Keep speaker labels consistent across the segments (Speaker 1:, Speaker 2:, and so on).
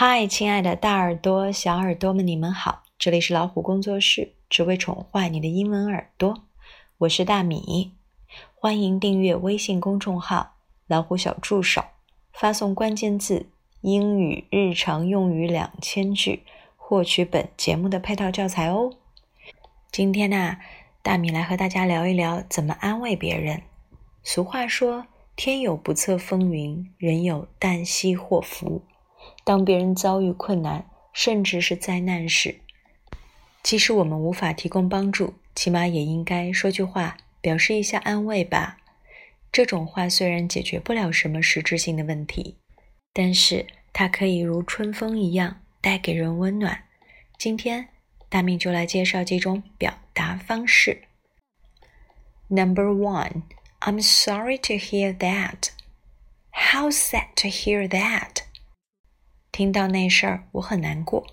Speaker 1: 嗨，亲爱的大耳朵、小耳朵们，你们好！这里是老虎工作室，只为宠坏你的英文耳朵。我是大米，欢迎订阅微信公众号“老虎小助手”，发送关键字“英语日常用语两千句”，获取本节目的配套教材哦。今天呢，大米来和大家聊一聊怎么安慰别人。俗话说：“天有不测风云，人有旦夕祸福。”当别人遭遇困难，甚至是灾难时，即使我们无法提供帮助，起码也应该说句话，表示一下安慰吧。这种话虽然解决不了什么实质性的问题，但是它可以如春风一样带给人温暖。今天大明就来介绍几种表达方式。Number one, I'm sorry to hear that. How sad to hear that. 听到那事儿，我很难过。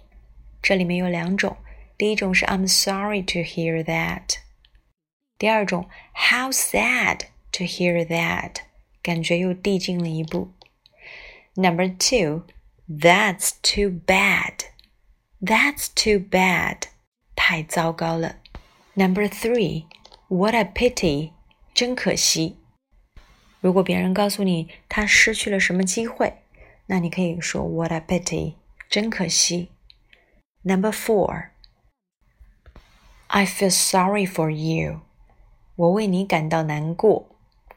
Speaker 1: 这里面有两种，第一种是 I'm sorry to hear that，第二种 How sad to hear that，感觉又递进了一步。Number two，That's too bad，That's too bad，太糟糕了。Number three，What a pity，真可惜。如果别人告诉你他失去了什么机会。那你可以说 "What a pity，真可惜。Number four, I feel sorry for you，我为你感到难过。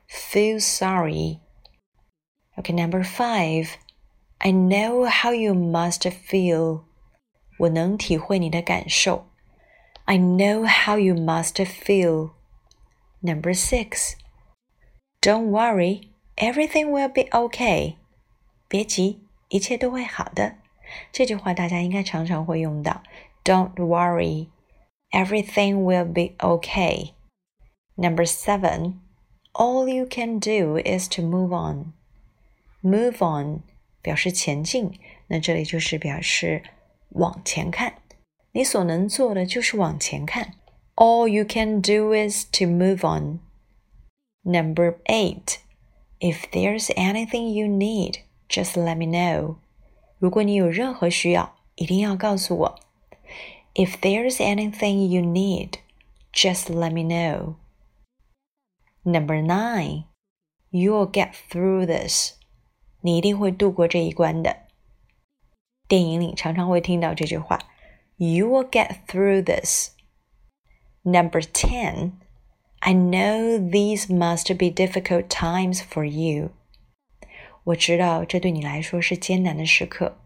Speaker 1: Feel sorry. Okay, number five, I know how you must feel，我能体会你的感受。I know how you must feel. Number six, don't worry, everything will be okay. 别急，一切都会好的。这句话大家应该常常会用到。Don't worry, everything will be okay. Number seven, all you can do is to move on. Move on 表示前进，那这里就是表示往前看。你所能做的就是往前看。All you can do is to move on. Number eight, if there's anything you need. Just let me know. 如果你有任何需要，一定要告诉我。If there's anything you need, just let me know. Number nine, you'll get through this. 你一定会度过这一关的。电影里常常会听到这句话：“You will get through this.” Number ten, I know these must be difficult times for you. 我知道这对你来说是艰难的时刻，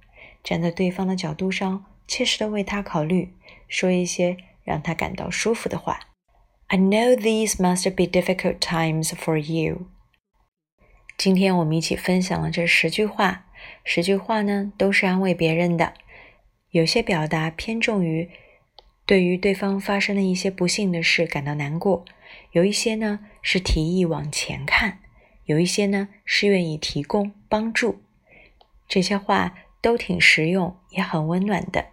Speaker 1: 站在对方的角度上，切实的为他考虑，说一些让他感到舒服的话。I know these must be difficult times for you。今天我们一起分享了这十句话，十句话呢都是安慰别人的，有些表达偏重于对于对方发生的一些不幸的事感到难过，有一些呢是提议往前看。有一些呢是愿意提供帮助，这些话都挺实用，也很温暖的。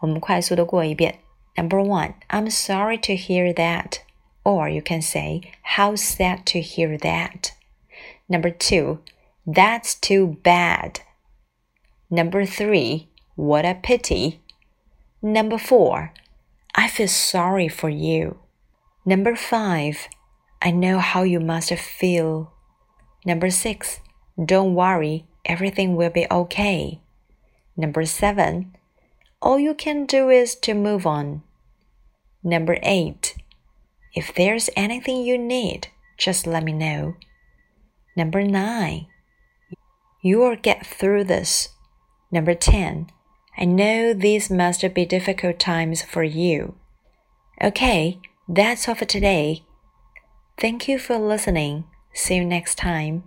Speaker 1: 我们快速的过一遍。Number one, I'm sorry to hear that, or you can say, How sad to hear that. Number two, That's too bad. Number three, What a pity. Number four, I feel sorry for you. Number five, I know how you must feel. Number six, don't worry, everything will be okay. Number seven, all you can do is to move on. Number eight, if there's anything you need, just let me know. Number nine, you'll get through this. Number 10, I know these must be difficult times for you. Okay, that's all for today. Thank you for listening. See you next time.